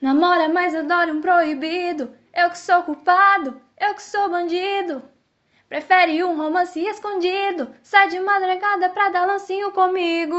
Namora, mas adora um proibido. Eu que sou culpado, eu que sou bandido. Prefere um romance escondido. Sai de madrugada pra dar lancinho comigo.